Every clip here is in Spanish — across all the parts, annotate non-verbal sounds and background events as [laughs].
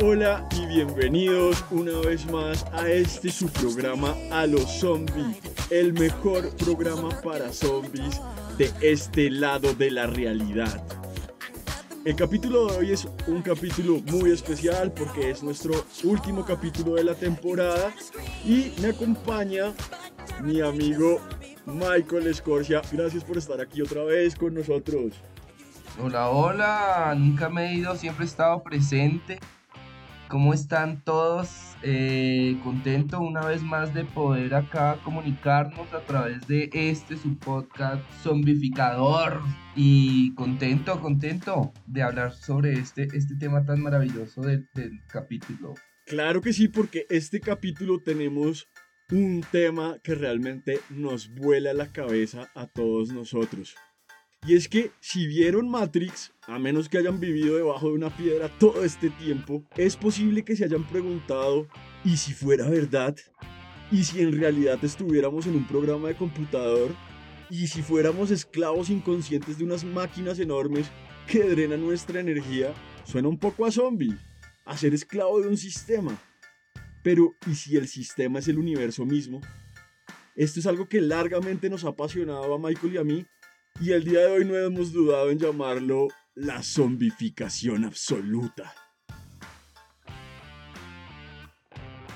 Hola y bienvenidos una vez más a este su programa A los Zombies, el mejor programa para zombies de este lado de la realidad. El capítulo de hoy es un capítulo muy especial porque es nuestro último capítulo de la temporada y me acompaña mi amigo Michael Escorcia. Gracias por estar aquí otra vez con nosotros. Hola, hola, nunca me he ido, siempre he estado presente. ¿Cómo están todos? Eh, contento una vez más de poder acá comunicarnos a través de este su podcast zombificador y contento, contento de hablar sobre este, este tema tan maravilloso del, del capítulo. Claro que sí, porque este capítulo tenemos un tema que realmente nos vuela la cabeza a todos nosotros. Y es que si vieron Matrix, a menos que hayan vivido debajo de una piedra todo este tiempo, es posible que se hayan preguntado, ¿y si fuera verdad? ¿Y si en realidad estuviéramos en un programa de computador? ¿Y si fuéramos esclavos inconscientes de unas máquinas enormes que drenan nuestra energía? Suena un poco a zombie, a ser esclavo de un sistema. Pero, ¿y si el sistema es el universo mismo? Esto es algo que largamente nos ha apasionado a Michael y a mí y el día de hoy no hemos dudado en llamarlo la zombificación absoluta.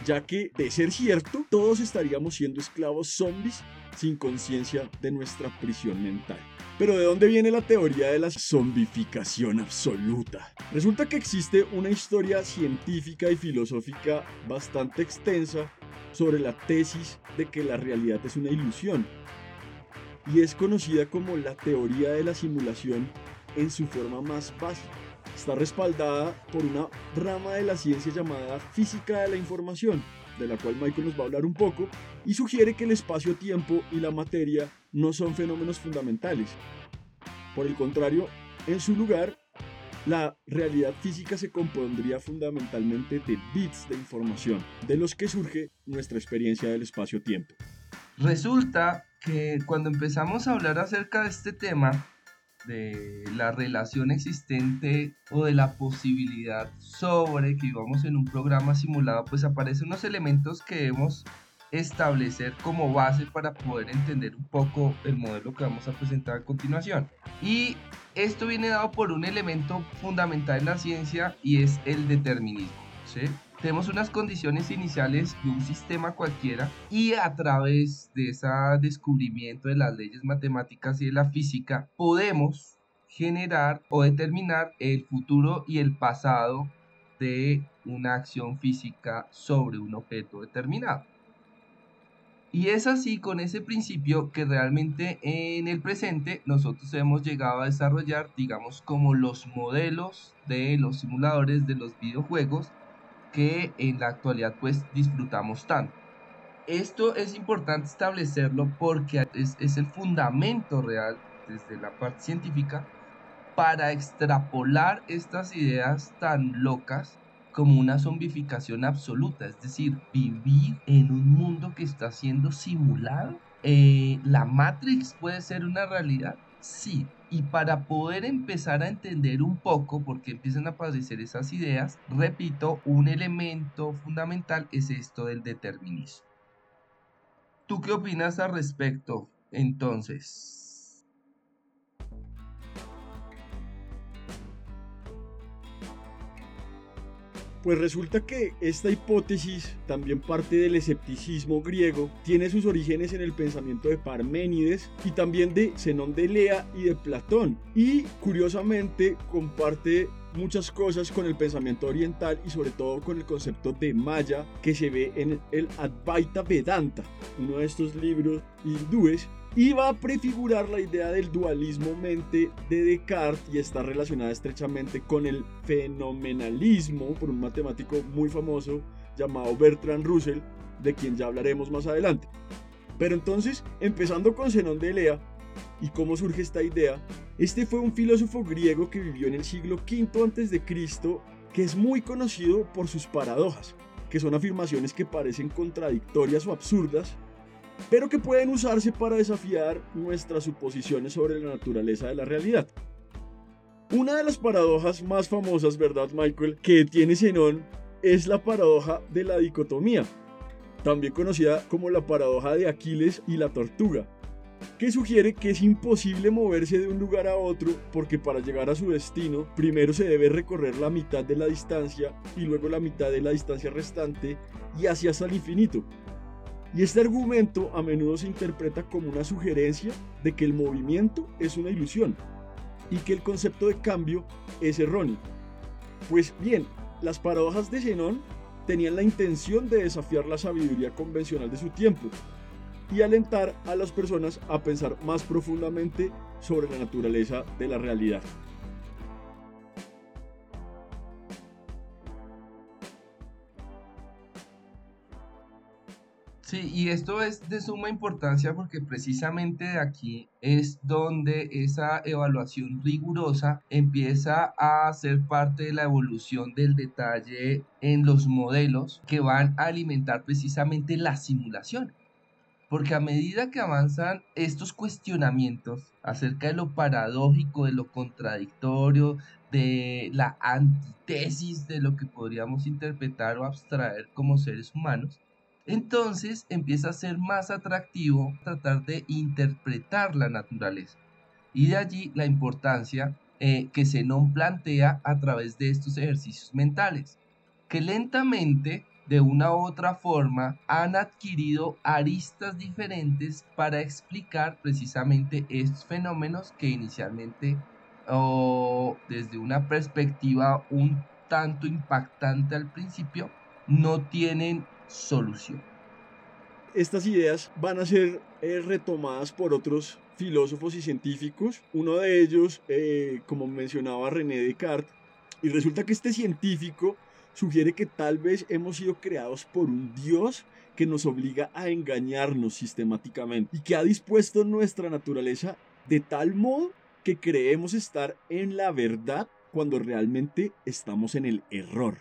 Ya que, de ser cierto, todos estaríamos siendo esclavos zombies sin conciencia de nuestra prisión mental. Pero ¿de dónde viene la teoría de la zombificación absoluta? Resulta que existe una historia científica y filosófica bastante extensa sobre la tesis de que la realidad es una ilusión y es conocida como la teoría de la simulación en su forma más básica. Está respaldada por una rama de la ciencia llamada física de la información, de la cual Michael nos va a hablar un poco, y sugiere que el espacio-tiempo y la materia no son fenómenos fundamentales. Por el contrario, en su lugar, la realidad física se compondría fundamentalmente de bits de información, de los que surge nuestra experiencia del espacio-tiempo. Resulta que cuando empezamos a hablar acerca de este tema, de la relación existente o de la posibilidad sobre que vivamos en un programa simulado, pues aparecen unos elementos que debemos establecer como base para poder entender un poco el modelo que vamos a presentar a continuación. Y esto viene dado por un elemento fundamental en la ciencia y es el determinismo. ¿sí? Tenemos unas condiciones iniciales de un sistema cualquiera y a través de ese descubrimiento de las leyes matemáticas y de la física podemos generar o determinar el futuro y el pasado de una acción física sobre un objeto determinado. Y es así con ese principio que realmente en el presente nosotros hemos llegado a desarrollar, digamos, como los modelos de los simuladores de los videojuegos que en la actualidad pues disfrutamos tanto. Esto es importante establecerlo porque es, es el fundamento real desde la parte científica para extrapolar estas ideas tan locas como una zombificación absoluta, es decir, vivir en un mundo que está siendo simulado. Eh, ¿La Matrix puede ser una realidad? Sí, y para poder empezar a entender un poco, porque empiezan a aparecer esas ideas, repito, un elemento fundamental es esto del determinismo. ¿Tú qué opinas al respecto, entonces? Pues resulta que esta hipótesis, también parte del escepticismo griego, tiene sus orígenes en el pensamiento de Parménides y también de Zenón de Lea y de Platón. Y curiosamente comparte muchas cosas con el pensamiento oriental y sobre todo con el concepto de Maya que se ve en el Advaita Vedanta, uno de estos libros hindúes va a prefigurar la idea del dualismo mente de Descartes y está relacionada estrechamente con el fenomenalismo por un matemático muy famoso llamado Bertrand Russell, de quien ya hablaremos más adelante. Pero entonces, empezando con Zenón de Elea y cómo surge esta idea, este fue un filósofo griego que vivió en el siglo V a.C., que es muy conocido por sus paradojas, que son afirmaciones que parecen contradictorias o absurdas, pero que pueden usarse para desafiar nuestras suposiciones sobre la naturaleza de la realidad. Una de las paradojas más famosas, ¿verdad, Michael?, que tiene Zenón es la paradoja de la dicotomía, también conocida como la paradoja de Aquiles y la tortuga, que sugiere que es imposible moverse de un lugar a otro porque para llegar a su destino primero se debe recorrer la mitad de la distancia y luego la mitad de la distancia restante y así hasta el infinito. Y este argumento a menudo se interpreta como una sugerencia de que el movimiento es una ilusión y que el concepto de cambio es erróneo. Pues bien, las paradojas de Zenón tenían la intención de desafiar la sabiduría convencional de su tiempo y alentar a las personas a pensar más profundamente sobre la naturaleza de la realidad. Sí, y esto es de suma importancia porque precisamente aquí es donde esa evaluación rigurosa empieza a ser parte de la evolución del detalle en los modelos que van a alimentar precisamente la simulación. Porque a medida que avanzan estos cuestionamientos acerca de lo paradójico, de lo contradictorio, de la antítesis de lo que podríamos interpretar o abstraer como seres humanos, entonces empieza a ser más atractivo tratar de interpretar la naturaleza. Y de allí la importancia eh, que Zenón plantea a través de estos ejercicios mentales, que lentamente, de una u otra forma, han adquirido aristas diferentes para explicar precisamente estos fenómenos que inicialmente, o desde una perspectiva un tanto impactante al principio, no tienen solución. Estas ideas van a ser eh, retomadas por otros filósofos y científicos, uno de ellos, eh, como mencionaba René Descartes, y resulta que este científico sugiere que tal vez hemos sido creados por un Dios que nos obliga a engañarnos sistemáticamente y que ha dispuesto nuestra naturaleza de tal modo que creemos estar en la verdad cuando realmente estamos en el error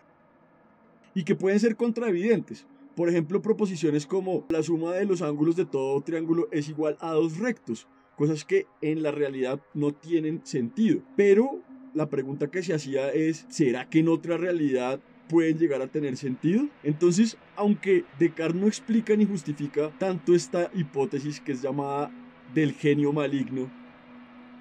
y que pueden ser contraevidentes. Por ejemplo, proposiciones como la suma de los ángulos de todo triángulo es igual a dos rectos, cosas que en la realidad no tienen sentido. Pero la pregunta que se hacía es, ¿será que en otra realidad pueden llegar a tener sentido? Entonces, aunque Descartes no explica ni justifica tanto esta hipótesis que es llamada del genio maligno,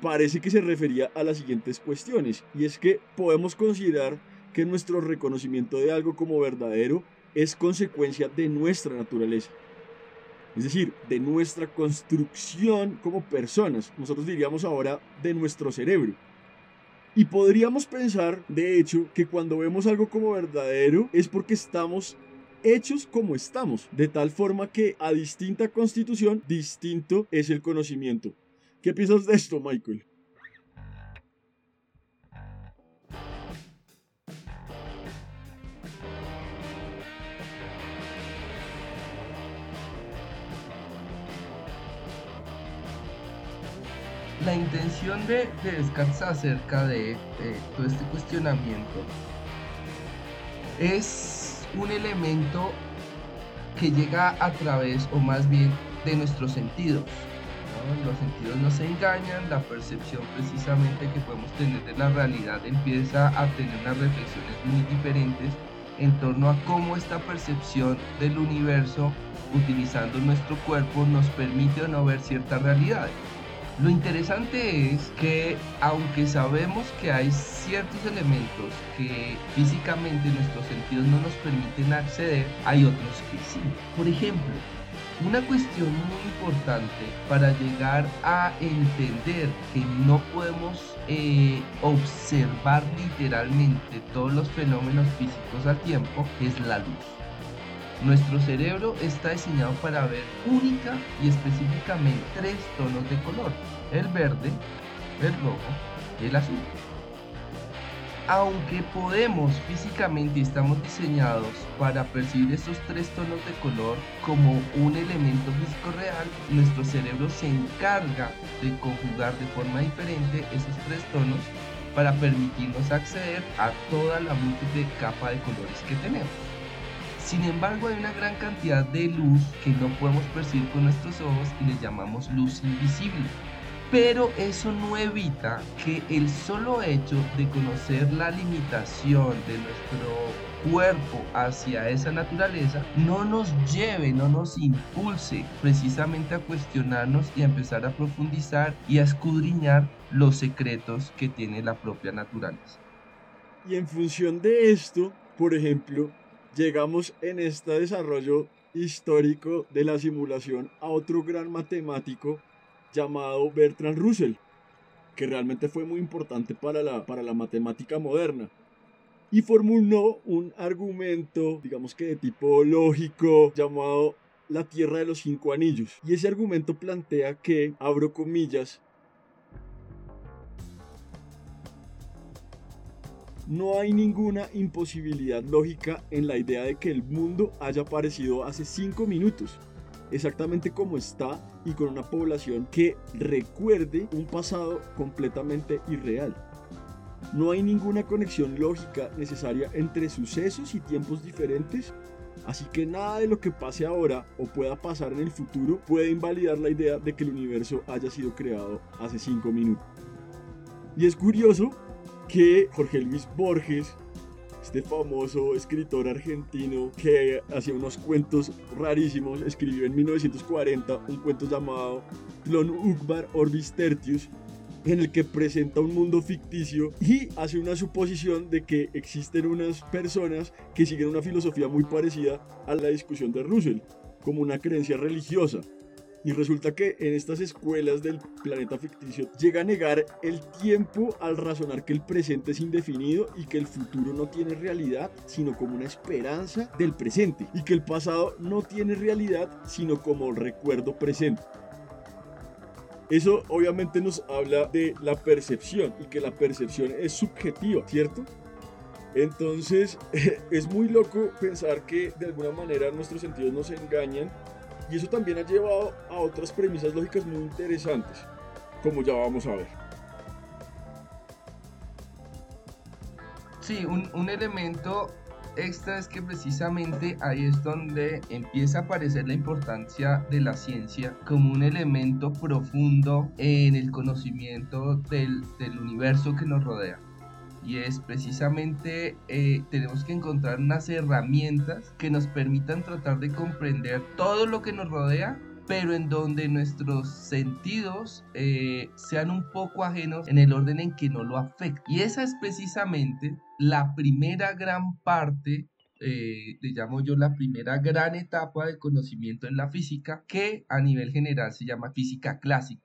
parece que se refería a las siguientes cuestiones, y es que podemos considerar que nuestro reconocimiento de algo como verdadero es consecuencia de nuestra naturaleza. Es decir, de nuestra construcción como personas. Nosotros diríamos ahora de nuestro cerebro. Y podríamos pensar, de hecho, que cuando vemos algo como verdadero es porque estamos hechos como estamos, de tal forma que a distinta constitución, distinto es el conocimiento. ¿Qué piensas de esto, Michael? La intención de, de Descartes acerca de todo este cuestionamiento es un elemento que llega a través, o más bien, de nuestros sentidos. Los sentidos nos engañan, la percepción precisamente que podemos tener de la realidad empieza a tener unas reflexiones muy diferentes en torno a cómo esta percepción del universo utilizando nuestro cuerpo nos permite o no ver ciertas realidades. Lo interesante es que aunque sabemos que hay ciertos elementos que físicamente nuestros sentidos no nos permiten acceder, hay otros que sí. Por ejemplo, una cuestión muy importante para llegar a entender que no podemos eh, observar literalmente todos los fenómenos físicos a tiempo es la luz. Nuestro cerebro está diseñado para ver única y específicamente tres tonos de color, el verde, el rojo y el azul. Aunque podemos físicamente y estamos diseñados para percibir estos tres tonos de color como un elemento físico real, nuestro cerebro se encarga de conjugar de forma diferente esos tres tonos para permitirnos acceder a toda la múltiple capa de colores que tenemos. Sin embargo, hay una gran cantidad de luz que no podemos percibir con nuestros ojos y le llamamos luz invisible. Pero eso no evita que el solo hecho de conocer la limitación de nuestro cuerpo hacia esa naturaleza no nos lleve, no nos impulse precisamente a cuestionarnos y a empezar a profundizar y a escudriñar los secretos que tiene la propia naturaleza. Y en función de esto, por ejemplo, llegamos en este desarrollo histórico de la simulación a otro gran matemático llamado Bertrand Russell, que realmente fue muy importante para la, para la matemática moderna. Y formuló un argumento, digamos que de tipo lógico, llamado la Tierra de los Cinco Anillos. Y ese argumento plantea que, abro comillas, No hay ninguna imposibilidad lógica en la idea de que el mundo haya aparecido hace 5 minutos, exactamente como está y con una población que recuerde un pasado completamente irreal. No hay ninguna conexión lógica necesaria entre sucesos y tiempos diferentes, así que nada de lo que pase ahora o pueda pasar en el futuro puede invalidar la idea de que el universo haya sido creado hace 5 minutos. Y es curioso que Jorge Luis Borges, este famoso escritor argentino que hacía unos cuentos rarísimos, escribió en 1940 un cuento llamado Clon Ukbar Orbis Tertius, en el que presenta un mundo ficticio y hace una suposición de que existen unas personas que siguen una filosofía muy parecida a la discusión de Russell, como una creencia religiosa. Y resulta que en estas escuelas del planeta ficticio llega a negar el tiempo al razonar que el presente es indefinido y que el futuro no tiene realidad, sino como una esperanza del presente. Y que el pasado no tiene realidad, sino como recuerdo presente. Eso obviamente nos habla de la percepción y que la percepción es subjetiva, ¿cierto? Entonces [laughs] es muy loco pensar que de alguna manera nuestros sentidos nos engañan y eso también ha llevado a otras premisas lógicas muy interesantes, como ya vamos a ver. Sí, un, elemento extra es que precisamente ahí es donde empieza a aparecer la importancia de la ciencia como un elemento profundo en el conocimiento del, universo que nos rodea y es precisamente eh, tenemos que encontrar unas herramientas que nos permitan tratar de comprender todo lo que nos rodea pero en donde nuestros sentidos eh, sean un poco ajenos en el orden en que no lo afecta. Y esa es precisamente la primera gran parte, eh, le llamo yo la primera gran etapa del conocimiento en la física, que a nivel general se llama física clásica.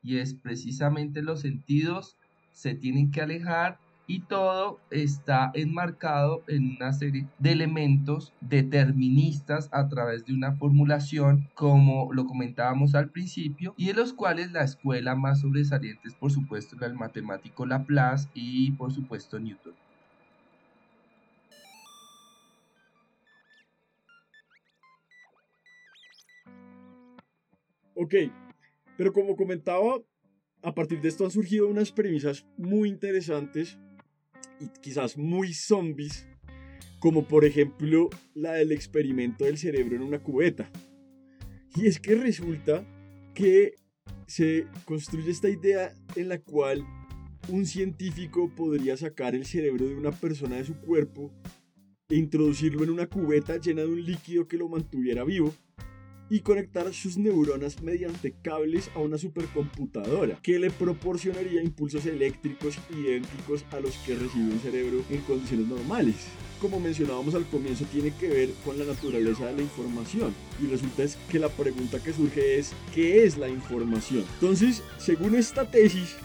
Y es precisamente los sentidos se tienen que alejar y todo está enmarcado en una serie de elementos deterministas a través de una formulación como lo comentábamos al principio y de los cuales la escuela más sobresaliente es por supuesto el matemático Laplace y por supuesto Newton. Ok, pero como comentaba, a partir de esto han surgido unas premisas muy interesantes y quizás muy zombies, como por ejemplo la del experimento del cerebro en una cubeta. Y es que resulta que se construye esta idea en la cual un científico podría sacar el cerebro de una persona de su cuerpo e introducirlo en una cubeta llena de un líquido que lo mantuviera vivo y conectar sus neuronas mediante cables a una supercomputadora que le proporcionaría impulsos eléctricos idénticos a los que recibe un cerebro en condiciones normales. Como mencionábamos al comienzo, tiene que ver con la naturaleza de la información. Y resulta es que la pregunta que surge es, ¿qué es la información? Entonces, según esta tesis,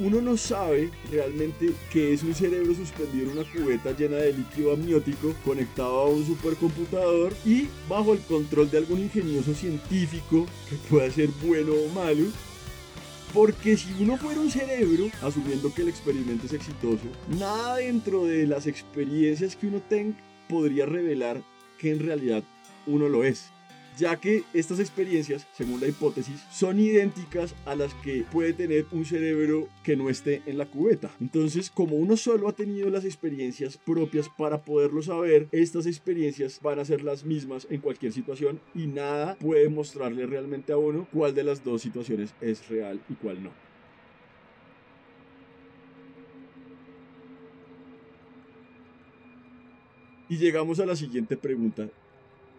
uno no sabe realmente qué es un cerebro suspendido en una cubeta llena de líquido amniótico conectado a un supercomputador y bajo el control de algún ingenioso científico que pueda ser bueno o malo. Porque si uno fuera un cerebro, asumiendo que el experimento es exitoso, nada dentro de las experiencias que uno tenga podría revelar que en realidad uno lo es ya que estas experiencias, según la hipótesis, son idénticas a las que puede tener un cerebro que no esté en la cubeta. Entonces, como uno solo ha tenido las experiencias propias para poderlo saber, estas experiencias van a ser las mismas en cualquier situación y nada puede mostrarle realmente a uno cuál de las dos situaciones es real y cuál no. Y llegamos a la siguiente pregunta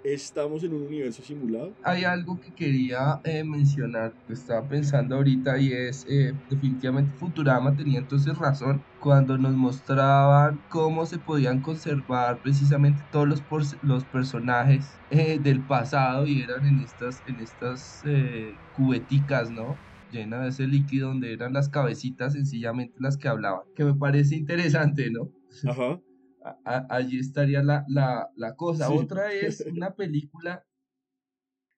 estamos en un universo simulado. Hay algo que quería eh, mencionar, que estaba pensando ahorita y es eh, definitivamente Futurama tenía entonces razón cuando nos mostraban cómo se podían conservar precisamente todos los, los personajes eh, del pasado y eran en estas, en estas cubeticas, ¿no? llena de ese líquido donde eran las cabecitas sencillamente las que hablaban, que me parece interesante, ¿no? Ajá allí estaría la, la, cosa. Otra es [laughs] una película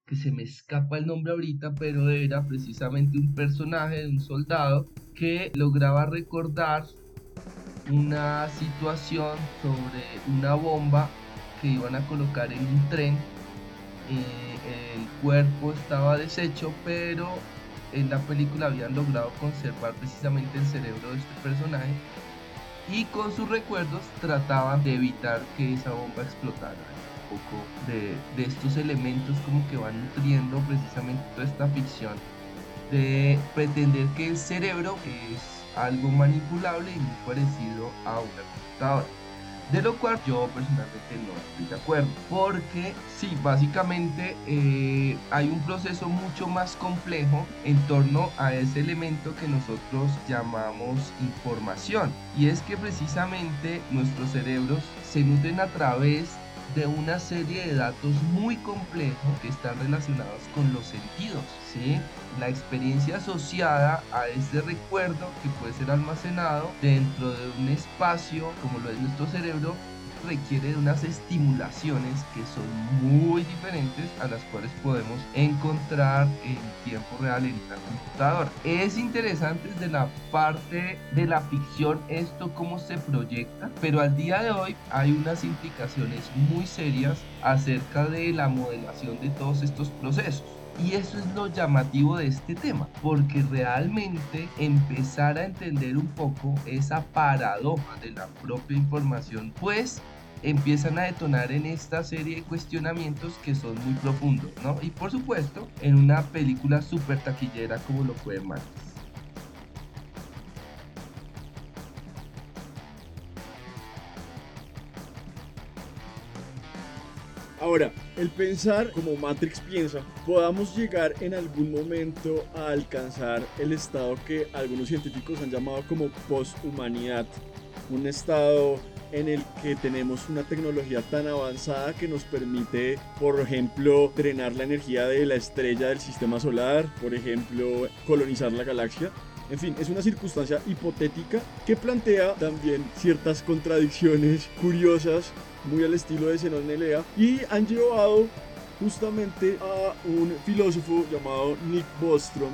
que se me escapa el nombre ahorita, pero era precisamente un personaje de un soldado que lograba recordar una situación sobre una bomba que iban a colocar en un tren. Eh, el cuerpo estaba deshecho, pero en la película habían logrado conservar precisamente el cerebro de este personaje y con sus recuerdos trataban de evitar que esa bomba explotara. Un poco de, de estos elementos como que van nutriendo precisamente toda esta ficción de pretender que el cerebro es algo manipulable y muy parecido a una computadora. De lo cual yo personalmente no estoy de acuerdo. Porque sí, básicamente eh, hay un proceso mucho más complejo en torno a ese elemento que nosotros llamamos información. Y es que precisamente nuestros cerebros se nutren a través de una serie de datos muy complejos que están relacionados con los sentidos, ¿sí? La experiencia asociada a ese recuerdo que puede ser almacenado dentro de un espacio como lo es nuestro cerebro requiere de unas estimulaciones que son muy diferentes a las cuales podemos encontrar en tiempo real en una computadora. Es interesante desde la parte de la ficción esto cómo se proyecta, pero al día de hoy hay unas implicaciones muy serias acerca de la modelación de todos estos procesos. Y eso es lo llamativo de este tema, porque realmente empezar a entender un poco esa paradoja de la propia información, pues empiezan a detonar en esta serie de cuestionamientos que son muy profundos, ¿no? Y por supuesto, en una película súper taquillera como lo fue Matrix. Ahora, el pensar como Matrix piensa, podamos llegar en algún momento a alcanzar el estado que algunos científicos han llamado como posthumanidad, un estado en el que tenemos una tecnología tan avanzada que nos permite, por ejemplo, drenar la energía de la estrella del sistema solar, por ejemplo, colonizar la galaxia. En fin, es una circunstancia hipotética que plantea también ciertas contradicciones curiosas, muy al estilo de Zenón Nelea, y han llevado justamente a un filósofo llamado Nick Bostrom,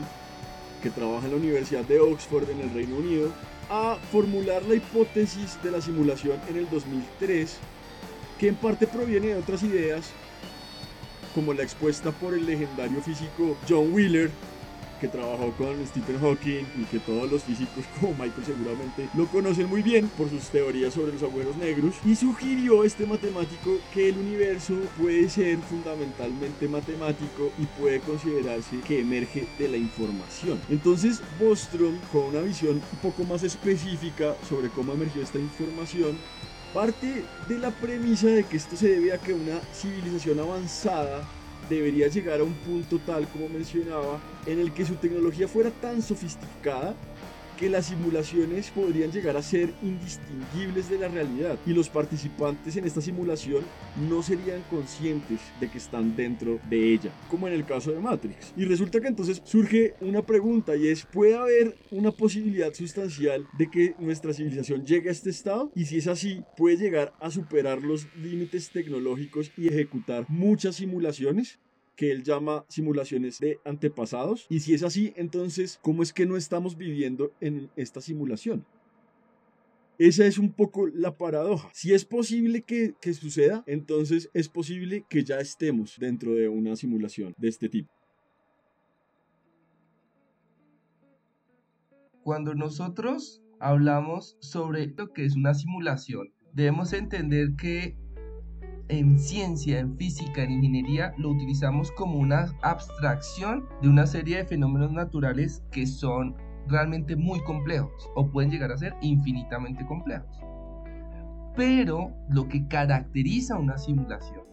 que trabaja en la Universidad de Oxford en el Reino Unido, a formular la hipótesis de la simulación en el 2003, que en parte proviene de otras ideas, como la expuesta por el legendario físico John Wheeler, que trabajó con Stephen Hawking y que todos los físicos [laughs] como Michael seguramente lo conocen muy bien por sus teorías sobre los agujeros negros y sugirió este matemático que el universo puede ser fundamentalmente matemático y puede considerarse que emerge de la información. Entonces Bostrom con una visión un poco más específica sobre cómo emergió esta información parte de la premisa de que esto se debe a que una civilización avanzada debería llegar a un punto tal como mencionaba en el que su tecnología fuera tan sofisticada que las simulaciones podrían llegar a ser indistinguibles de la realidad y los participantes en esta simulación no serían conscientes de que están dentro de ella, como en el caso de Matrix. Y resulta que entonces surge una pregunta y es, ¿puede haber una posibilidad sustancial de que nuestra civilización llegue a este estado? Y si es así, ¿puede llegar a superar los límites tecnológicos y ejecutar muchas simulaciones? Que él llama simulaciones de antepasados. Y si es así, entonces, ¿cómo es que no estamos viviendo en esta simulación? Esa es un poco la paradoja. Si es posible que, que, suceda, entonces es posible que ya estemos dentro de una simulación de este tipo. Cuando nosotros hablamos sobre lo que es una simulación, debemos entender que en ciencia, en física, en ingeniería, lo utilizamos como una abstracción de una serie de fenómenos naturales que son realmente muy complejos o pueden llegar a ser infinitamente complejos. Pero lo que caracteriza una simulación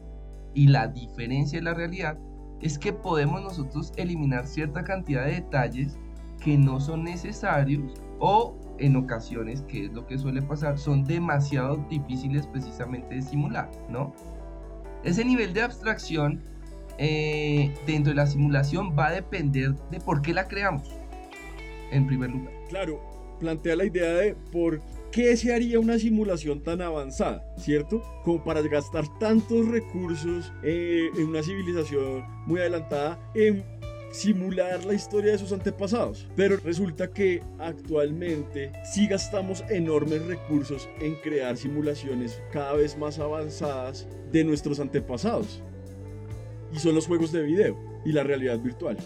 y la diferencia de la realidad es que podemos nosotros eliminar cierta cantidad de detalles que no son necesarios o en ocasiones, que es lo que suele pasar, son demasiado difíciles precisamente de simular, ¿no? Ese nivel de abstracción eh, dentro de la simulación va a depender de por qué la creamos, en primer lugar. Claro, plantea la idea de por qué se haría una simulación tan avanzada, ¿cierto? Como para gastar tantos recursos eh, en una civilización muy adelantada en simular la historia de sus antepasados. Pero resulta que actualmente sí gastamos enormes recursos en crear simulaciones cada vez más avanzadas de nuestros antepasados. Y son los juegos de video y la realidad virtual.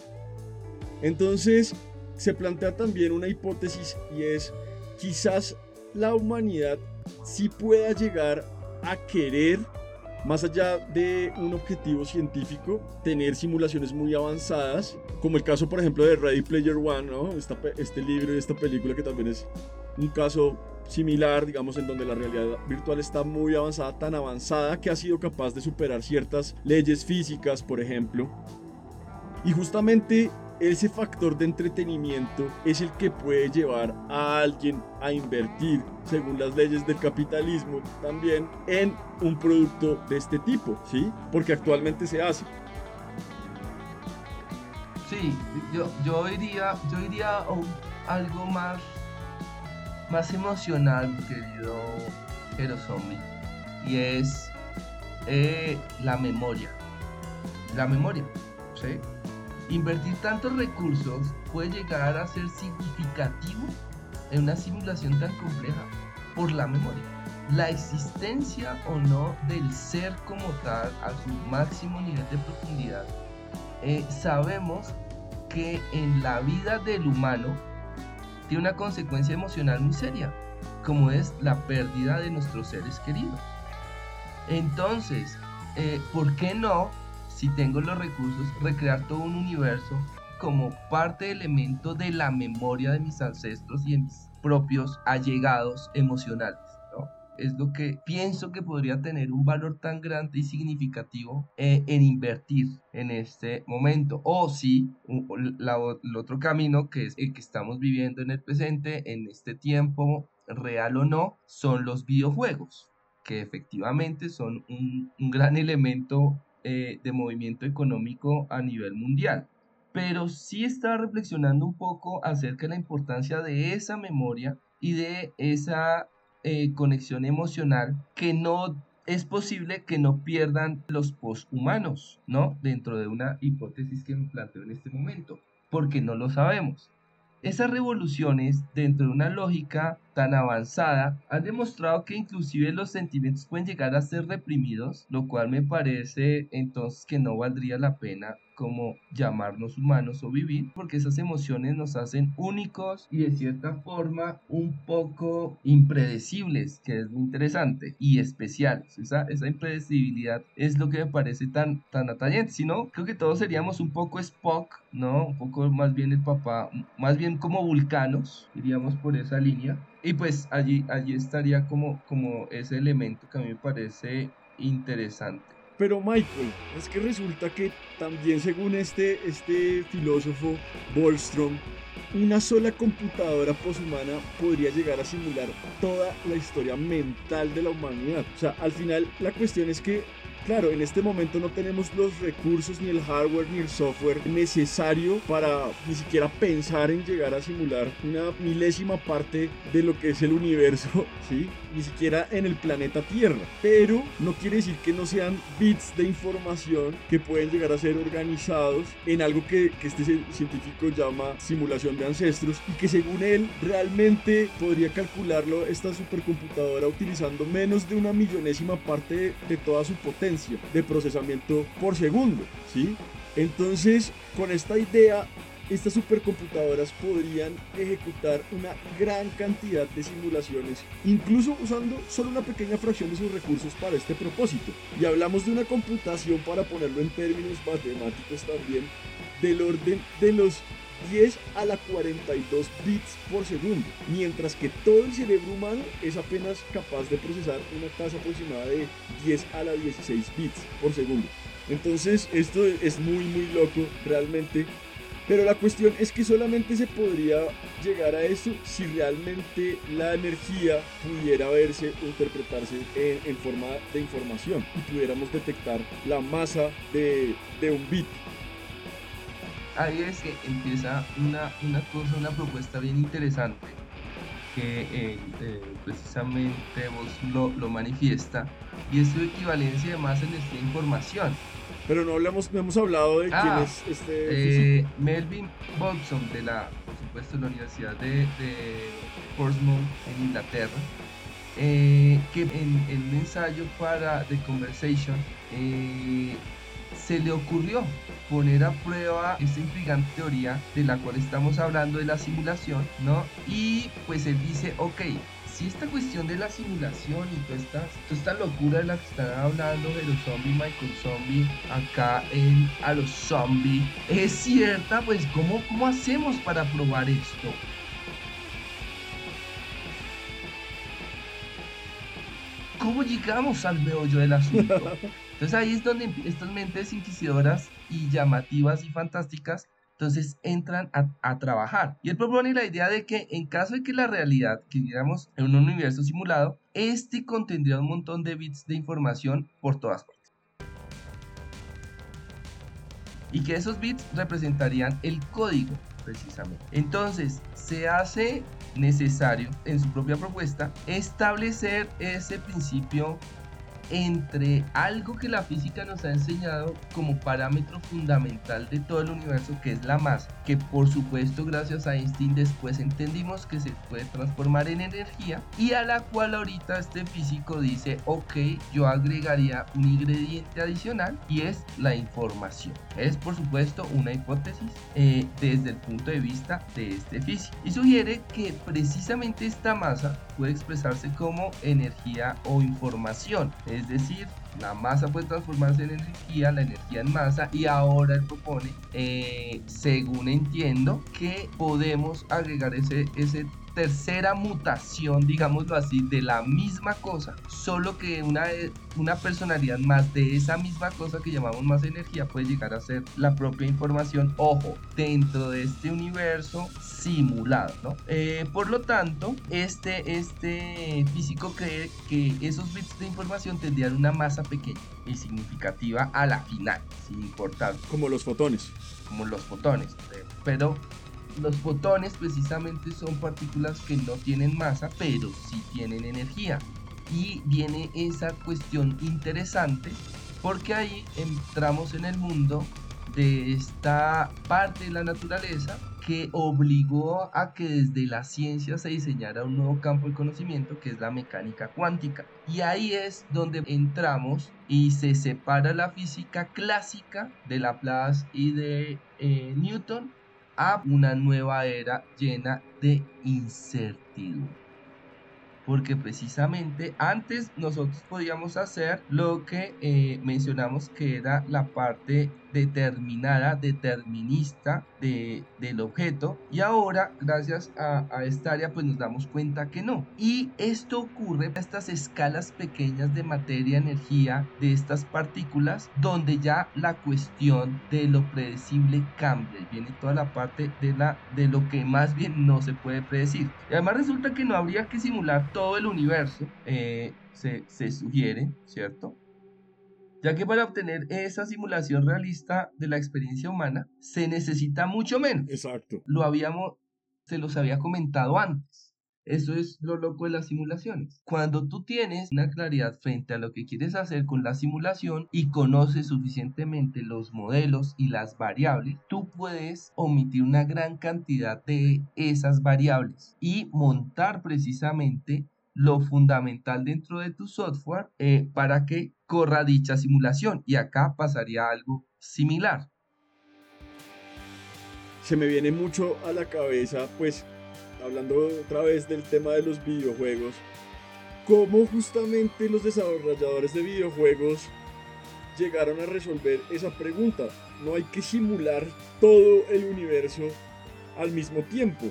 Entonces se plantea también una hipótesis y es quizás la humanidad sí pueda llegar a querer más allá de un objetivo científico, tener simulaciones muy avanzadas, como el caso, por ejemplo, de Ready Player One, ¿no? este libro y esta película que también es un caso similar, digamos, en donde la realidad virtual está muy avanzada, tan avanzada que ha sido capaz de superar ciertas leyes físicas, por ejemplo. Y justamente ese factor de entretenimiento es el que puede llevar a alguien a invertir, según las leyes del capitalismo, también en un producto de este tipo, ¿sí? Porque actualmente se hace. Sí, yo, yo iría, yo iría a algo más, más emocional, querido Zombie, y es eh, la memoria. La memoria, ¿sí? Invertir tantos recursos puede llegar a ser significativo en una simulación tan compleja por la memoria. La existencia o no del ser como tal a su máximo nivel de profundidad, eh, sabemos que en la vida del humano tiene una consecuencia emocional muy seria, como es la pérdida de nuestros seres queridos. Entonces, eh, ¿por qué no si tengo los recursos, recrear todo un universo como parte elemento de la memoria de mis ancestros y de mis propios allegados emocionales. ¿no? Es lo que pienso que podría tener un valor tan grande y significativo eh, en invertir en este momento. O si el otro camino que es el que estamos viviendo en el presente, en este tiempo, real o no, son los videojuegos que efectivamente son un, un gran elemento eh, de movimiento económico a nivel mundial. Pero sí estaba reflexionando un poco acerca de la importancia de esa memoria y de esa eh, conexión emocional que no es posible que no pierdan los poshumanos, ¿no? Dentro de una hipótesis que me planteo en este momento, porque no lo sabemos. Esas revoluciones dentro de una lógica tan avanzada han demostrado que inclusive los sentimientos pueden llegar a ser reprimidos, lo cual me parece entonces que no valdría la pena como llamarnos humanos o vivir, porque esas emociones nos hacen únicos y de cierta forma un poco impredecibles, que es muy interesante y especiales. Esa, esa impredecibilidad es lo que me parece tan, tan atrayente. Si no, creo que todos seríamos un poco Spock, ¿no? Un poco más bien el papá, más bien como vulcanos, iríamos por esa línea. Y pues allí, allí estaría como, como ese elemento que a mí me parece interesante. Pero Michael, es que resulta que también según este, este filósofo Bolstrom, una sola computadora poshumana podría llegar a simular toda la historia mental de la humanidad. O sea, al final la cuestión es que Claro, en este momento no tenemos los recursos, ni el hardware, ni el software necesario para ni siquiera pensar en llegar a simular una milésima parte de lo que es el universo, [laughs] ¿sí? Ni siquiera en el planeta Tierra. Pero no quiere decir que no sean bits de información que pueden llegar a ser organizados en algo que, que este científico llama simulación de ancestros y que según él realmente podría calcularlo esta supercomputadora utilizando menos de una millonésima parte de toda su potencia de procesamiento por segundo, ¿sí? Entonces, con esta idea, estas supercomputadoras podrían ejecutar una gran cantidad de simulaciones, incluso usando solo una pequeña fracción de sus recursos para este propósito. Y hablamos de una computación, para ponerlo en términos matemáticos también, del orden de los 10 a la 42 bits por segundo, mientras que todo el cerebro humano es apenas capaz de procesar una tasa aproximada de 10 a la 16 bits por segundo. Entonces esto es muy muy loco realmente. Pero la cuestión es que solamente se podría llegar a eso si realmente la energía pudiera verse o interpretarse en, forma de información y pudiéramos detectar la masa de, de un bit ahí es que empieza una, una cosa, una propuesta bien interesante que eh, eh, precisamente vos lo, lo, manifiesta y es su equivalencia de masa en esta información. Pero no hablamos, no hemos hablado de quién Ah, es este Eh, Melvin Bolson de la, por supuesto, la Universidad de, de Portsmouth en Inglaterra, que en, en un ensayo para The Conversation se le ocurrió poner a prueba esta intrigante teoría de la cual estamos hablando de la simulación, ¿no? Y pues él dice, ok, si esta cuestión de la simulación y toda esta, toda locura de la que están hablando de los zombies, Michael Zombie, acá en A los Zombies, es cierta, pues ¿cómo, cómo hacemos para probar esto? ¿Cómo llegamos al meollo del asunto? [laughs] Entonces ahí es donde estas mentes inquisidoras y llamativas y fantásticas entonces entran a, a, trabajar. Y él propone la idea de que en caso de que la realidad que viviéramos en un universo simulado, este contendría un montón de bits de información por todas partes. Y que esos bits representarían el código, precisamente. Entonces, se hace necesario en su propia propuesta establecer ese principio entre algo que la física nos ha enseñado como parámetro fundamental de todo el universo, que es la masa, que por supuesto gracias a Einstein después entendimos que se puede transformar en energía, y a la cual ahorita este físico dice, ok, yo agregaría un ingrediente adicional y es la información. Es por supuesto una hipótesis eh, desde el punto de vista de este físico, y sugiere que precisamente esta masa puede expresarse como energía o información. Decir, la masa puede transformarse en energía, la energía en masa y ahora él propone, eh, según entiendo, que podemos agregar ese, ese tercera mutación, digámoslo así, de la misma cosa, solo que una, una personalidad más de esa misma cosa que llamamos más energía puede llegar a ser la propia información, ojo, dentro de este universo simulado, ¿no? Eh, por lo tanto, este, este físico cree que esos bits de información tendrían una masa pequeña y significativa a la final, sin importar. Como los fotones. Como los fotones, pero los fotones precisamente son partículas que no tienen masa, pero sí tienen energía. Y viene esa cuestión interesante porque ahí entramos en el mundo de esta parte de la naturaleza que obligó a que desde la ciencia se diseñara un nuevo campo de conocimiento que es la mecánica cuántica. Y ahí es donde entramos y se separa la física clásica de Laplace y de eh, Newton a una nueva era llena de incertidumbre porque precisamente antes nosotros podíamos hacer lo que eh, mencionamos que era la parte determinada, determinista de, del objeto y ahora gracias a, a, esta área pues nos damos cuenta que no. Y esto ocurre a estas escalas pequeñas de materia energía de estas partículas donde ya la cuestión de lo predecible cambia viene toda la parte de la de lo que más bien no se puede predecir. Y además resulta que no habría que simular todo el universo eh, se, se sugiere cierto ya que para obtener esa simulación realista de la experiencia humana se necesita mucho menos. Exacto. Lo habíamos, se los había comentado antes. Eso es lo loco de las simulaciones. Cuando tú tienes una claridad frente a lo que quieres hacer con la simulación y conoces suficientemente los modelos y las variables, tú puedes omitir una gran cantidad de esas variables y montar precisamente lo fundamental dentro de tu software eh, para que corra dicha simulación. Y acá pasaría algo similar. Se me viene mucho a la cabeza, pues, hablando otra vez del tema de los videojuegos, cómo justamente los desarrolladores de videojuegos llegaron a resolver esa pregunta. No hay que simular todo el universo al mismo tiempo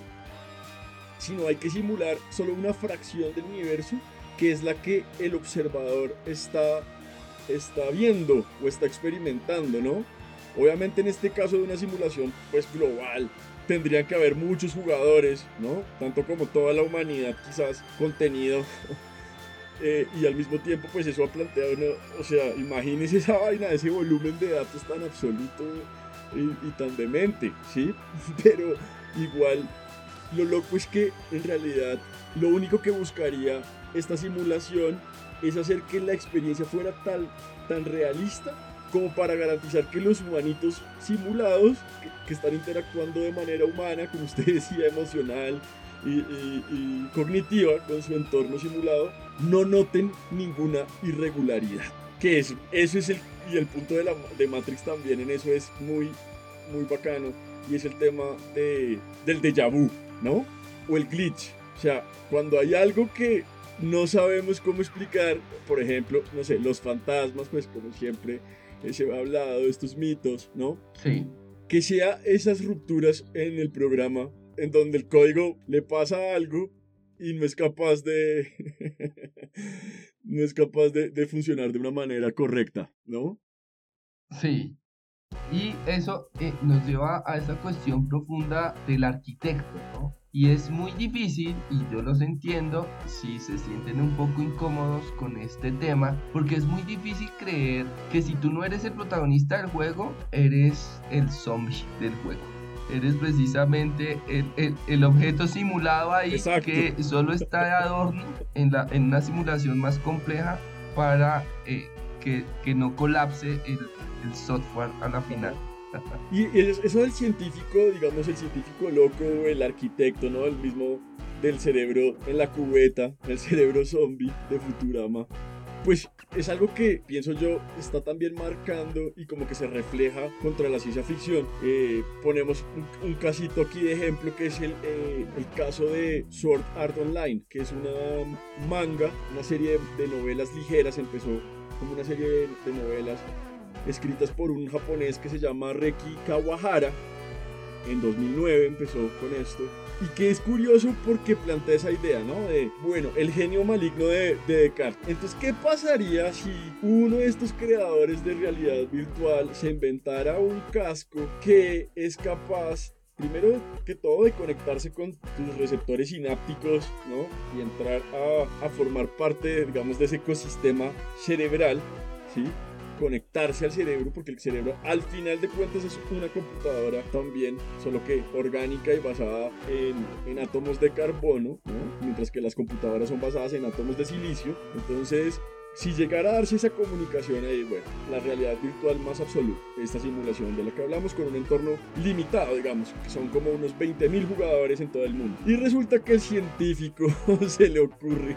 sino hay que simular solo una fracción del universo que es la que el observador está, está viendo o está experimentando, ¿no? Obviamente en este caso de una simulación pues global tendrían que haber muchos jugadores, ¿no? Tanto como toda la humanidad quizás contenido [laughs] eh, y al mismo tiempo pues eso ha planteado o sea, imagínese esa vaina, ese volumen de datos tan absoluto y, y tan demente, ¿sí? [laughs] Pero igual lo loco es que en realidad lo único que buscaría esta simulación es hacer que la experiencia fuera tal, tan realista como para garantizar que los humanitos simulados, que, están interactuando de manera humana, como usted [laughs] decía, emocional y, y, cognitiva con su entorno simulado, no noten ninguna irregularidad. Que eso, eso es el, y el punto de, la, de Matrix también en eso es muy, muy bacano, y es el tema de, del déjà vu. ¿No? O el glitch. O sea, cuando hay algo que no sabemos cómo explicar, por ejemplo, no sé, los fantasmas, pues como siempre eh, se ha hablado de estos mitos, ¿no? Sí. Que sea esas rupturas en el programa en donde el código le pasa algo y no es capaz de [laughs] no es capaz de, de funcionar de una manera correcta, ¿no? Sí, y eso eh, nos lleva a esa cuestión profunda del arquitecto, ¿no? Y es muy difícil, y yo los entiendo, si se sienten un poco incómodos con este tema, porque es muy difícil creer que si tú no eres el protagonista del juego, eres el zombie del juego. Eres precisamente el, el, objeto simulado ahí que solo está de adorno en, la, en una simulación más compleja para eh, que, que no colapse el, el software a la final. [laughs] Y eso del científico, digamos, el científico loco, el arquitecto, ¿no? El mismo del cerebro en la cubeta, el cerebro zombie de Futurama. Pues es algo que pienso yo está también marcando y como que se refleja contra la ciencia ficción. Eh, ponemos un, casito aquí de ejemplo que es el, eh, el, caso de Sword Art Online, que es una manga, una serie de, novelas ligeras, empezó como una serie de, novelas escritas por un japonés que se llama Reki Kawahara. En 2009 empezó con esto. Y que es curioso porque plantea esa idea, ¿no? De, bueno, el genio maligno de, de Descartes. Entonces, ¿qué pasaría si uno de estos creadores de realidad virtual se inventara un casco que es capaz primero que todo de conectarse con tus receptores sinápticos, ¿no? Y entrar a, a, formar parte, digamos, de ese ecosistema cerebral, ¿sí? conectarse al cerebro, porque el cerebro al final de cuentas es una computadora también, solo que orgánica y basada en, en átomos de carbono, mientras que las computadoras son basadas en átomos de silicio. Entonces, si llegara a darse esa comunicación ahí, bueno, la realidad virtual más absoluta, esta simulación de la que hablamos con un entorno limitado, digamos, que son como unos 20.000 jugadores en todo el mundo. Y resulta que el científico [laughs] se le ocurre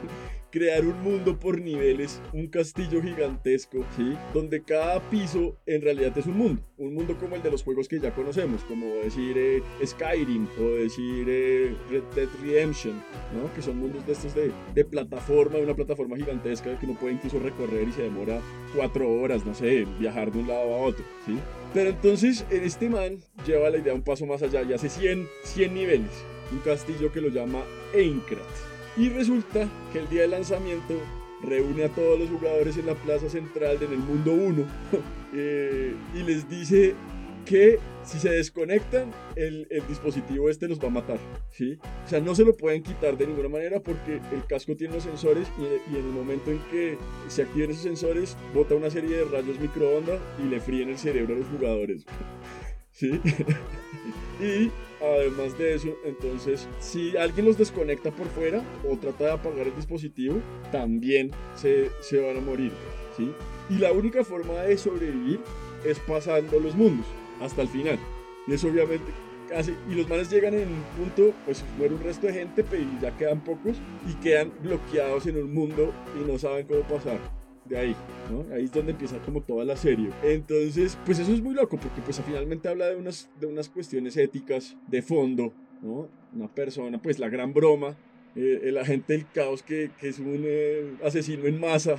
crear un mundo por niveles, un castillo gigantesco, ¿sí? Donde cada piso en realidad es un mundo, un mundo como el de los juegos que ya conocemos, como decir eh, Skyrim o decir eh, Red Dead Redemption, ¿no? Que son mundos de estos de, de plataforma, una plataforma gigantesca que uno puede incluso recorrer y se demora cuatro horas, no sé, viajar de un lado a otro, ¿sí? Pero entonces en este man lleva la idea un paso más allá y hace 100, 100 niveles, un castillo que lo llama Aincrad. Y resulta que el día de lanzamiento reúne a todos los jugadores en la plaza central en el mundo 1 [laughs] eh, y les dice que si se desconectan, el, dispositivo este los va a matar, ¿sí? O sea, no se lo pueden quitar de ninguna manera porque el casco tiene los sensores y, en el momento en que se activen esos sensores, bota una serie de rayos microondas y le fríen el cerebro a los jugadores, [laughs] ¿sí? [laughs] y Además de eso, entonces, si alguien los desconecta por fuera o trata de apagar el dispositivo, también se, se van a morir, ¿sí? Y la única forma de sobrevivir es pasando los mundos hasta el final. Y eso obviamente casi... Y los manes llegan en un punto, pues muere un resto de gente, pero ya quedan pocos y quedan bloqueados en un mundo y no saben cómo pasar de ahí, ¿no? Ahí es donde empieza como toda la serie. Entonces, pues eso es muy loco porque pues finalmente habla de unas, de unas cuestiones éticas de fondo, ¿no? Una persona, pues la gran broma, eh, el agente del caos que, que es un eh, asesino en masa,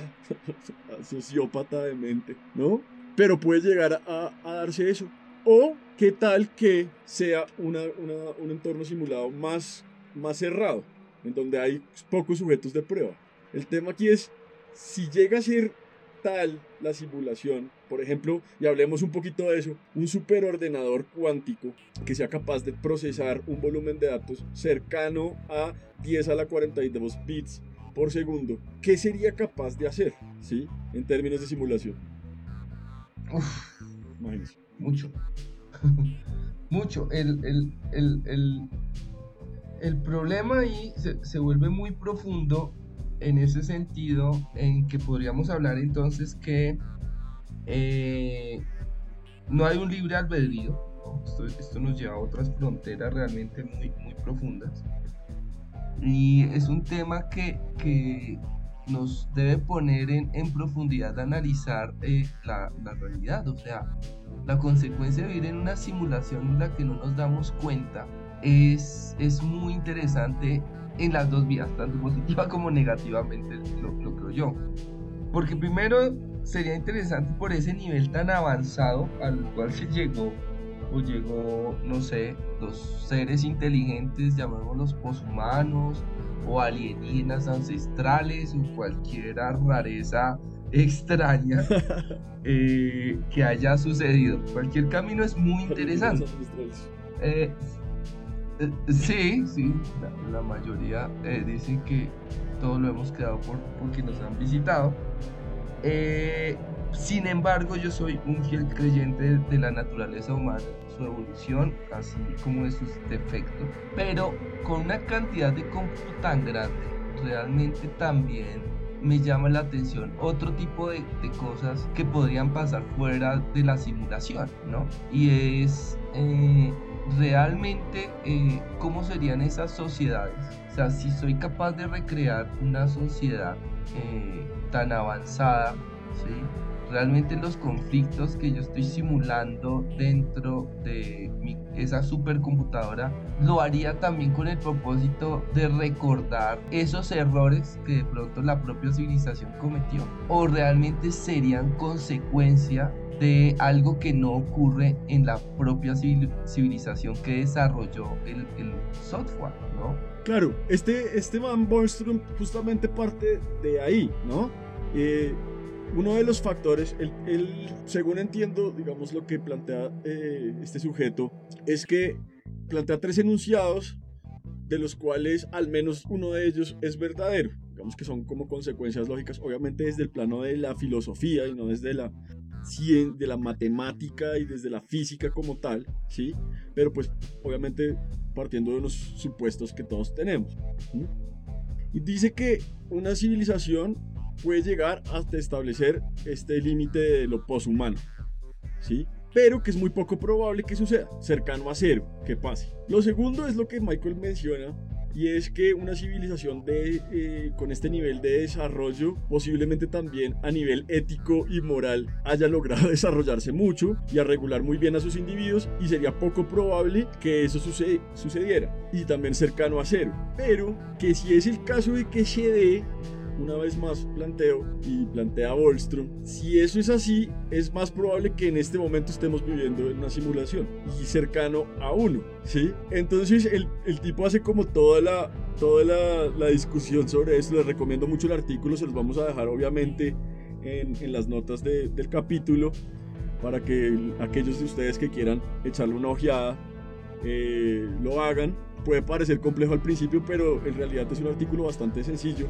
[laughs] sociópata de mente, ¿no? Pero puede llegar a, a darse eso. O qué tal que sea una, una, un entorno simulado más, más cerrado, en donde hay pocos sujetos de prueba. El tema aquí es si llega a ser tal la simulación, por ejemplo, y hablemos un poquito de eso, un superordenador cuántico que sea capaz de procesar un volumen de datos cercano a 10 a la 42 bits por segundo, ¿qué sería capaz de hacer, ¿sí? En términos de simulación. Uf, Mucho. [laughs] Mucho. El, el, el, el, problema ahí se, se vuelve muy profundo en ese sentido en que podríamos hablar entonces que eh, no hay un libre albedrío. Esto, nos lleva a otras fronteras realmente muy, muy profundas. Y es un tema que, que nos debe poner en, en profundidad de analizar eh, la, la, realidad. O sea, la consecuencia de vivir en una simulación en la que no nos damos cuenta es, es muy interesante en las dos vías, tanto positiva [laughs] como negativamente, lo, lo creo yo. Porque primero sería interesante por ese nivel tan avanzado al cual se llegó, o llegó, no sé, los seres inteligentes, llamémoslos poshumanos, o alienígenas ancestrales, o cualquier rareza extraña [laughs] eh, que haya sucedido. Cualquier camino es muy interesante. Eh, eh, sí, sí, la, mayoría eh, dicen que todo lo hemos creado por, porque nos han visitado. Eh, sin embargo, yo soy un fiel creyente de la naturaleza humana, su evolución, así como de sus defectos, pero con una cantidad de cómputo tan grande, realmente también me llama la atención otro tipo de, cosas que podrían pasar fuera de la simulación, ¿no? Y es realmente eh, cómo serían esas sociedades. O sea, si soy capaz de recrear una sociedad eh, tan avanzada, realmente los conflictos que yo estoy simulando dentro de esa supercomputadora lo haría también con el propósito de recordar esos errores que de pronto la propia civilización cometió o realmente serían consecuencia de algo que no ocurre en la propia civilización que desarrolló el, software, ¿no? Claro, este, este man Bornstrom justamente parte de ahí, ¿no? Eh, uno de los factores, el, según entiendo, digamos, lo que plantea eh, este sujeto, es que plantea tres enunciados, de los cuales al menos uno de ellos es verdadero. Digamos que son como consecuencias lógicas, obviamente desde el plano de la filosofía y no desde la de la matemática y desde la física como tal, ¿sí? Pero pues obviamente partiendo de unos supuestos que todos tenemos. Y dice que una civilización puede llegar hasta establecer este límite de lo poshumano. ¿Sí? Pero que es muy poco probable que suceda, cercano a cero, que pase. Lo segundo es lo que Michael menciona y es que una civilización de, eh, con este nivel de desarrollo posiblemente también a nivel ético y moral haya logrado [laughs] desarrollarse mucho y a regular muy bien a sus individuos y sería poco probable que eso sucediera y también cercano a cero. Pero que si es el caso de que se dé una vez más planteo y plantea Bolstrom, si eso es así, es más probable que en este momento estemos viviendo en una simulación y cercano a uno, ¿sí? Entonces el, el tipo hace como toda la, toda la, la, discusión sobre eso, les recomiendo mucho el artículo, se los vamos a dejar obviamente en, en las notas de, del capítulo para que aquellos de ustedes que quieran echarle una ojeada eh, lo hagan. Puede parecer complejo al principio, pero en realidad es un artículo bastante sencillo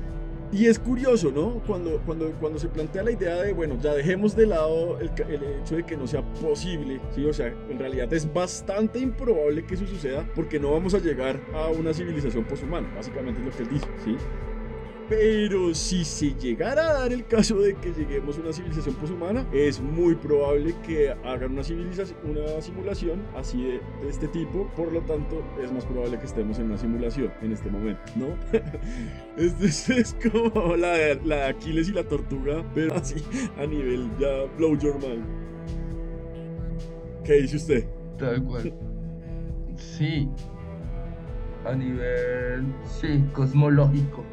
y es curioso, ¿no? Cuando, cuando, cuando se plantea la idea de, bueno, ya dejemos de lado el, el, hecho de que no sea posible, ¿sí? O sea, en realidad es bastante improbable que eso suceda porque no vamos a llegar a una civilización poshumana, básicamente es lo que él dice, ¿sí? Pero si se llegara a dar el caso de que lleguemos a una civilización poshumana, es muy probable que hagan una, civilización, una simulación así de, este tipo. Por lo tanto, es más probable que estemos en una simulación en este momento, ¿no? [laughs] es, es como la de, la de Aquiles y la tortuga, pero así a nivel ya blow your mind. ¿Qué dice usted? Tal cual. Sí. A nivel, sí, cosmológico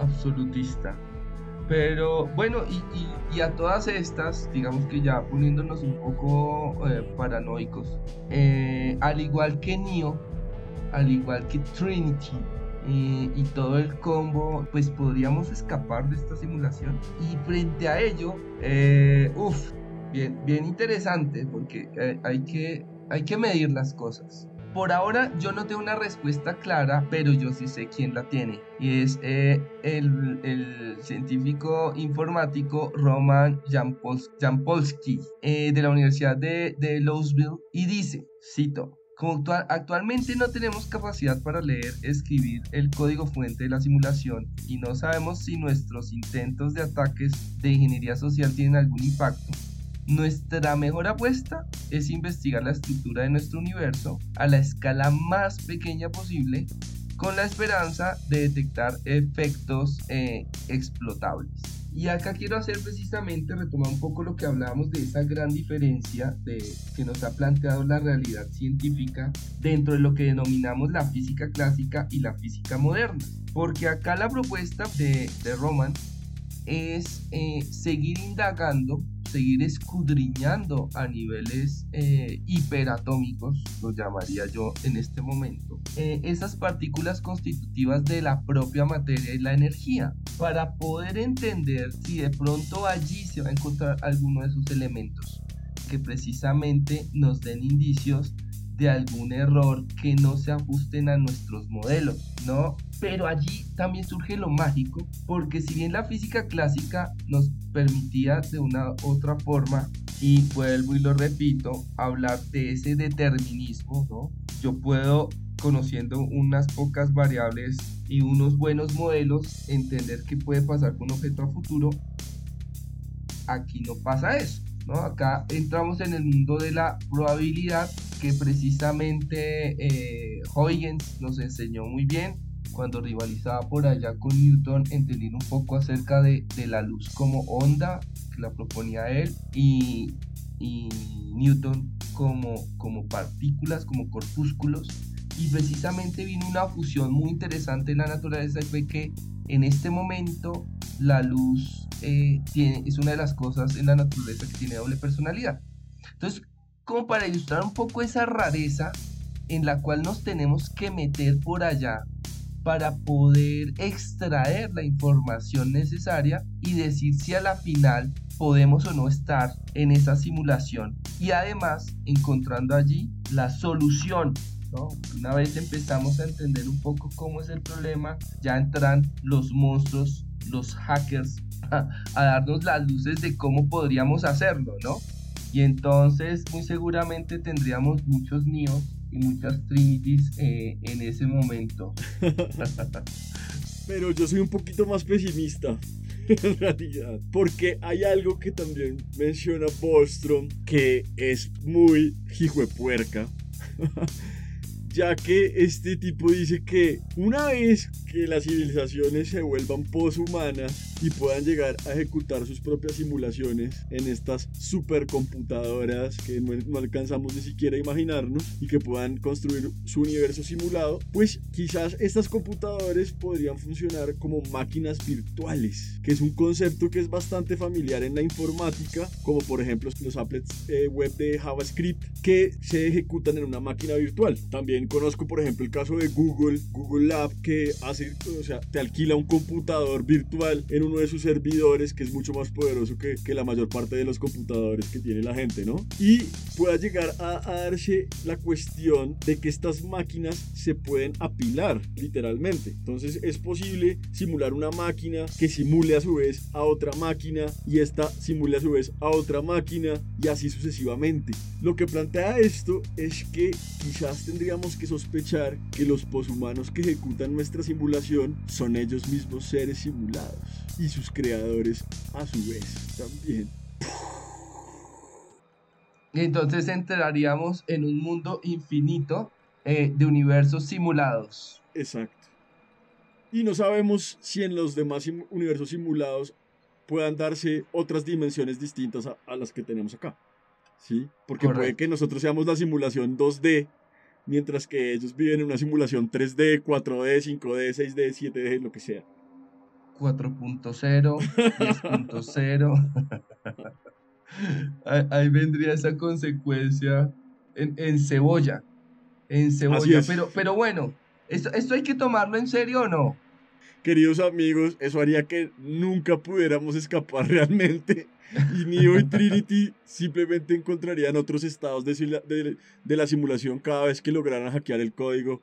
absolutista. Pero bueno, y, a todas estas, digamos que ya poniéndonos un poco eh, paranoicos, eh, al igual que Neo, al igual que Trinity eh, y todo el combo, pues podríamos escapar de esta simulación. Y frente a ello, uff, bien, bien interesante, porque hay, que, hay que medir las cosas. Por ahora yo no tengo una respuesta clara, pero yo sí sé quién la tiene. Y es eh, el, científico informático Roman Jampolsky eh, de la Universidad de, Louisville. Y dice, cito, como actualmente no tenemos capacidad para leer, escribir el código fuente de la simulación y no sabemos si nuestros intentos de ataques de ingeniería social tienen algún impacto, nuestra mejor apuesta es investigar la estructura de nuestro universo a la escala más pequeña posible con la esperanza de detectar efectos eh, explotables. Y acá quiero hacer precisamente retomar un poco lo que hablábamos de esa gran diferencia de, que nos ha planteado la realidad científica dentro de lo que denominamos la física clásica y la física moderna. Porque acá la propuesta de, de Roman es eh, seguir indagando seguir escudriñando a niveles eh, hiperatómicos, lo llamaría yo en este momento, eh, esas partículas constitutivas de la propia materia y la energía, para poder entender si de pronto allí se va a encontrar alguno de esos elementos que precisamente nos den indicios de algún error que no se ajusten a nuestros modelos, ¿no? Pero allí también surge lo mágico, porque si bien la física clásica nos permitía de una otra forma, y vuelvo y lo repito, hablar de ese determinismo, ¿no? Yo puedo conociendo unas pocas variables y unos buenos modelos, entender qué puede pasar con un objeto a futuro. Aquí no pasa eso. ¿no? Acá entramos en el mundo de la probabilidad que precisamente eh, Huygens nos enseñó muy bien cuando rivalizaba por allá con Newton, entender un poco acerca de, la luz como onda, que la proponía él, y, Newton como, como partículas, como corpúsculos. Y precisamente vino una fusión muy interesante en la naturaleza, fue que en este momento la luz eh, tiene, es una de las cosas en la naturaleza que tiene doble personalidad. Entonces, como para ilustrar un poco esa rareza en la cual nos tenemos que meter por allá para poder extraer la información necesaria y decir si a la final podemos o no estar en esa simulación y además encontrando allí la solución. Una vez empezamos a entender un poco cómo es el problema, ya entran los monstruos, los hackers, a, [laughs] a darnos las luces de cómo podríamos hacerlo, ¿no? Y entonces muy seguramente tendríamos muchos Neos y muchas Trinities eh, en ese momento. [laughs] Pero yo soy un poquito más pesimista. [laughs] en realidad. Porque hay algo que también menciona Bostrom que es muy hijo de puerca. [laughs] ya que este tipo dice que una vez que las civilizaciones se vuelvan poshumanas y puedan llegar a ejecutar sus propias simulaciones en estas supercomputadoras que no, alcanzamos ni siquiera a imaginarnos y que puedan construir su universo simulado, pues quizás estas computadoras podrían funcionar como máquinas virtuales, que es un concepto que es bastante familiar en la informática, como por ejemplo los applets eh, web de JavaScript que se ejecutan en una máquina virtual. También conozco por ejemplo el caso de Google, Google Lab, que hace o sea, te alquila un computador virtual en uno de sus servidores que es mucho más poderoso que, que la mayor parte de los computadores que tiene la gente, ¿no? Y pueda llegar a, a darse la cuestión de que estas máquinas se pueden apilar, literalmente. Entonces es posible simular una máquina que simule a su vez a otra máquina y esta simule a su vez a otra máquina y así sucesivamente. Lo que plantea esto es que quizás tendríamos que sospechar que los poshumanos que ejecutan nuestra simulación son ellos mismos seres simulados y sus creadores a su vez también. Entonces entraríamos en un mundo infinito eh, de universos simulados. Exacto. Y no sabemos si en los demás universos simulados puedan darse otras dimensiones distintas a, las que tenemos acá. ¿Sí? Porque puede que nosotros seamos la simulación 2D mientras que ellos viven en una simulación 3D, 4D, 5D, 6D, 7D, lo que sea. 4.0, 10.0. [laughs] ahí, vendría esa consecuencia en, cebolla. En cebolla. Pero, pero bueno, ¿esto, ¿esto hay que tomarlo en serio o no? Queridos amigos, eso haría que nunca pudiéramos escapar [laughs] realmente [laughs] y Neo y Trinity simplemente encontrarían otros estados de, de, la simulación cada vez que lograran hackear el código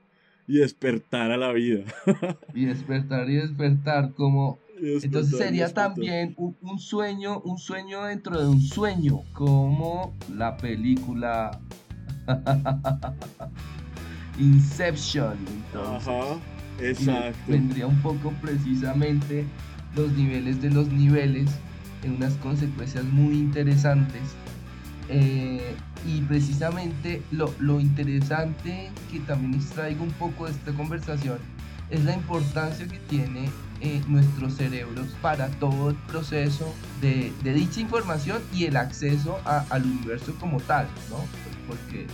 y despertar a la vida. [laughs] y despertar y despertar como... Entonces sería también un, sueño, un sueño dentro de un sueño, como la película [laughs] Inception. Ajá, exacto. Tendría un poco precisamente los niveles de los niveles en unas consecuencias muy interesantes. Eh, y precisamente lo, lo, interesante que también extraigo un poco de esta conversación es la importancia que tiene eh, nuestros cerebros para todo el proceso de, de dicha información y el acceso al universo como tal, ¿no? Porque eh,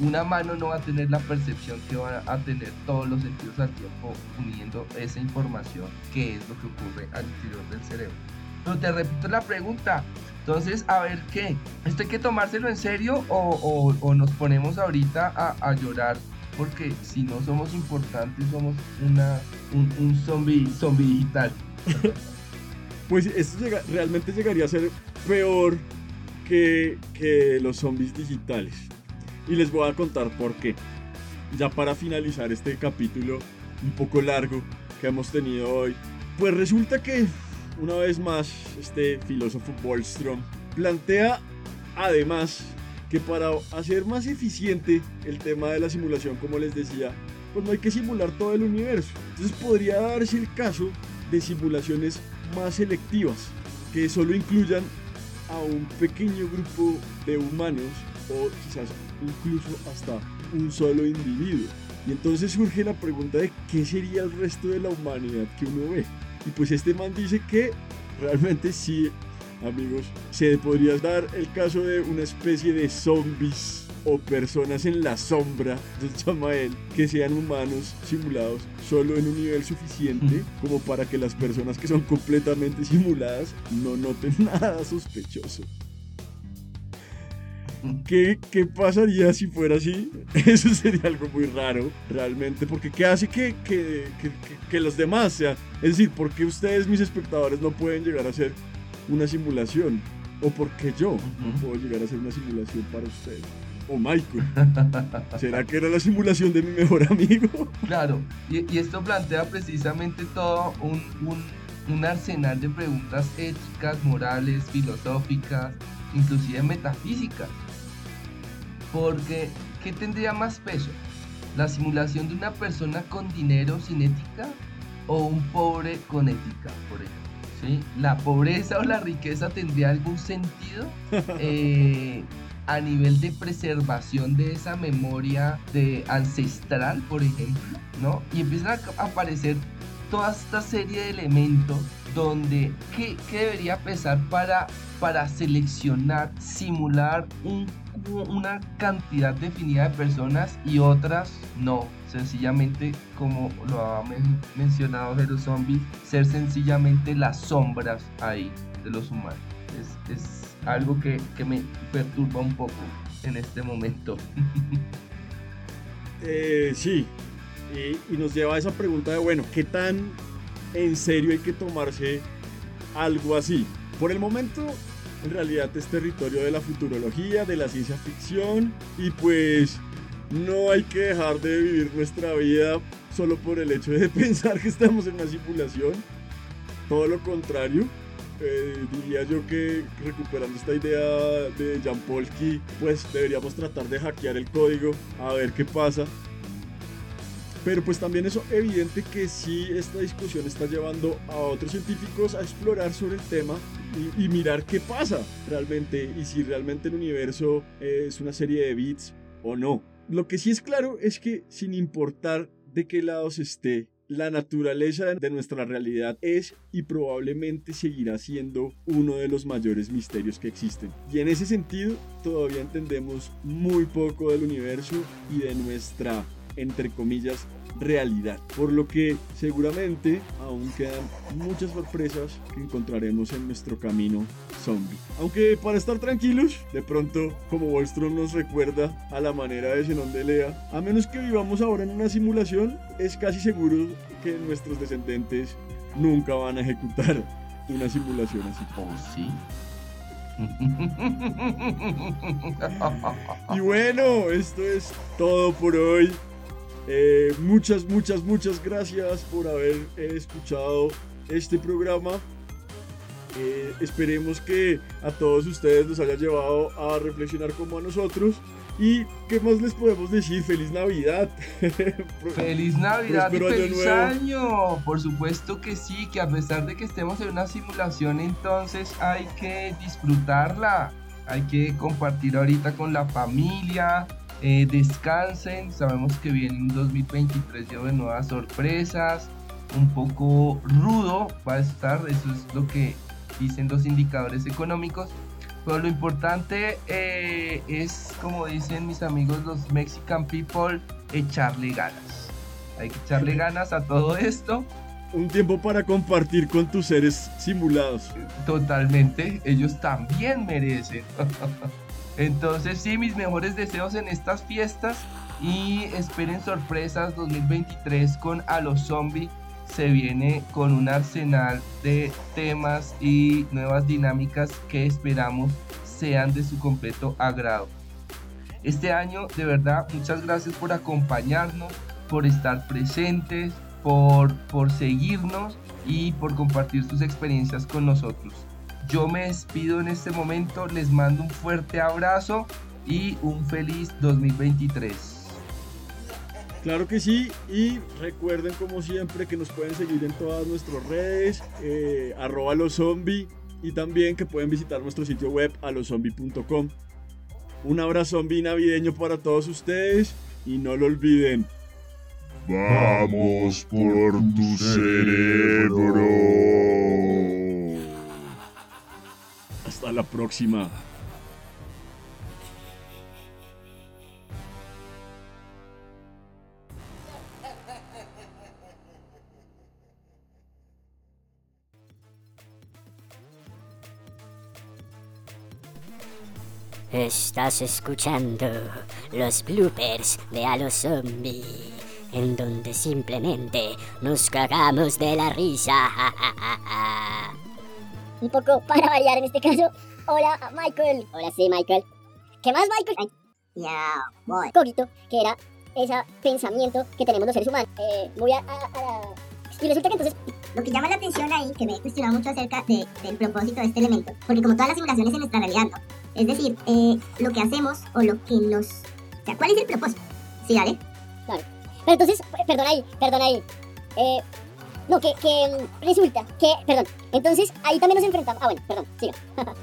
una mano no va a tener la percepción que va a tener todos los sentidos al tiempo uniendo esa información que es lo que ocurre al interior del cerebro. Pero te repito la pregunta. Entonces, a ver qué. ¿Esto hay que tomárselo en serio o, o, nos ponemos ahorita a, a, llorar? Porque si no somos importantes, somos una, un, un zombie, zombie digital. [laughs] pues esto realmente llegaría a ser peor que, que los zombies digitales. Y les voy a contar por qué. Ya para finalizar este capítulo un poco largo que hemos tenido hoy. Pues resulta que una vez más, este filósofo Bolstrom plantea además que para hacer más eficiente el tema de la simulación, como les decía, pues no hay que simular todo el universo. Entonces podría darse el caso de simulaciones más selectivas, que solo incluyan a un pequeño grupo de humanos o quizás incluso hasta un solo individuo. Y entonces surge la pregunta de qué sería el resto de la humanidad que uno ve. Y pues este man dice que realmente sí, amigos, se podría dar el caso de una especie de zombies o personas en la sombra, [laughs] se llama él, que sean humanos simulados solo en un nivel suficiente como para que las personas que son completamente simuladas no noten [laughs] nada sospechoso. ¿Qué, ¿Qué, pasaría si fuera así? [laughs] Eso sería algo muy raro, realmente, porque ¿qué hace que, que, que, los demás sean? Es decir, ¿por qué ustedes, mis espectadores, no pueden llegar a hacer una simulación? ¿O por qué yo no puedo llegar a hacer una simulación para ustedes? o Michael. [laughs] ¿Será que era la simulación de mi mejor amigo? [laughs] Claro, y, y esto plantea precisamente todo un, un, un, arsenal de preguntas éticas, morales, filosóficas, inclusive metafísicas. Porque, ¿qué tendría más peso? ¿La simulación de una persona con dinero sin ética o un pobre con ética, por ejemplo? ¿sí? ¿La pobreza o la riqueza tendría algún sentido? Eh, a nivel de preservación de esa memoria de ancestral, por ejemplo, ¿no? Y empiezan a aparecer toda esta serie de elementos donde ¿qué, debería pesar para, para seleccionar, simular una cantidad definida de personas y otras no? Sencillamente, como lo ha mencionado los zombies, ser sencillamente las sombras ahí de los humanos. Es, algo que, me perturba un poco en este momento. [laughs] eh, sí, y, nos lleva a esa pregunta de, bueno, ¿qué tan en serio hay que tomarse algo así? Por el momento, en realidad es territorio de la futurología, de la ciencia ficción, y pues no hay que dejar de vivir nuestra vida solo por el hecho de [laughs] pensar que estamos en una simulación. Todo lo contrario. Eh, diría yo que recuperando esta idea de Jan Polky, pues deberíamos tratar de hackear el código a ver qué pasa pero pues también es evidente que sí esta discusión está llevando a otros científicos a explorar sobre el tema y, mirar qué pasa realmente y si realmente el universo es una serie de bits o no. Lo que sí es claro es que sin importar de qué lados esté, la naturaleza de nuestra realidad es y probablemente seguirá siendo uno de los mayores misterios que existen. Y en ese sentido, todavía entendemos muy poco del universo y de nuestra, entre comillas, realidad. Por lo que seguramente aún quedan muchas sorpresas que encontraremos en nuestro camino zombie. Aunque para estar tranquilos, de pronto, como Wallstrom nos recuerda a la manera de Zenon de Lea, a menos que vivamos ahora en una simulación, es casi seguro que nuestros descendentes nunca van a ejecutar una simulación así. ¿Oh, sí? y bueno, esto es todo por hoy. Eh, muchas, muchas, muchas gracias por haber eh, escuchado este programa. Eh, esperemos que a todos ustedes los haya llevado a reflexionar como a nosotros. ¿Y qué más les podemos decir? ¡Feliz Navidad! [laughs] ¡Feliz Navidad y feliz año, Por supuesto que sí, que a pesar de que estemos en una simulación, entonces hay que disfrutarla. Hay que compartir ahorita con la familia, eh, descansen, sabemos que viene un 2023 lleno de nuevas sorpresas, un poco rudo va a estar, eso es lo que dicen los indicadores económicos, pero lo importante eh, es, como dicen mis amigos los Mexican People, echarle ganas. Hay que echarle ganas a todo esto. Un tiempo para compartir con tus seres simulados. Totalmente, ellos también merecen. [laughs] Entonces sí, mis mejores deseos en estas fiestas y esperen sorpresas 2023 con A los Zombies. Se viene con un arsenal de temas y nuevas dinámicas que esperamos sean de su completo agrado. Este año, de verdad, muchas gracias por acompañarnos, por estar presentes, por, por seguirnos y por compartir sus experiencias con nosotros. Yo me despido en este momento, les mando un fuerte abrazo y un feliz 2023. Claro que sí, y recuerden como siempre que nos pueden seguir en todas nuestras redes, eh, arroba los y también que pueden visitar nuestro sitio web alozombie.com. Un abrazo zombie navideño para todos ustedes y no lo olviden. Vamos por tu cerebro. Hasta la próxima. Estás escuchando los bloopers de Halo Zombie, en donde simplemente nos cagamos de la risa. Un poco [laughs] para variar en este caso. Hola, Michael. Hola, sí, Michael. ¿Qué más, Michael? Ya, voy. Cogito, que era ese pensamiento que tenemos los seres humanos. Eh, voy a, Y resulta que entonces... Lo que llama la atención ahí, que me he cuestionado mucho acerca de, del propósito de este elemento, porque como todas las simulaciones en nuestra realidad, ¿no? Es decir, eh, lo que hacemos o lo que nos... O sea, ¿cuál es el propósito? ¿Sí, vale? Claro. Pero entonces, perdón ahí, perdón ahí. Eh, No, que, que resulta que, perdón, entonces ahí también nos enfrentamos. Ah, bueno, perdón, siga. [laughs]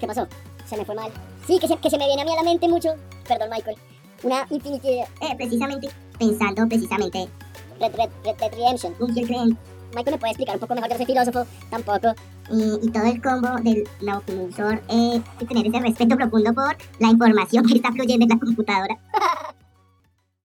¿Qué pasó? Se me fue mal. Sí, que se, que se me viene a mí a la mente mucho. Perdón, Michael. Una Infinity Eh, precisamente, pensando precisamente, Red, Red, Red Redemption. Michael, ¿me puede explicar un poco mejor? Yo no soy filósofo, tampoco. y, y todo el combo del Nabucodonosor, eh, tener ese respeto profundo por la información que está fluyendo en la computadora. [laughs]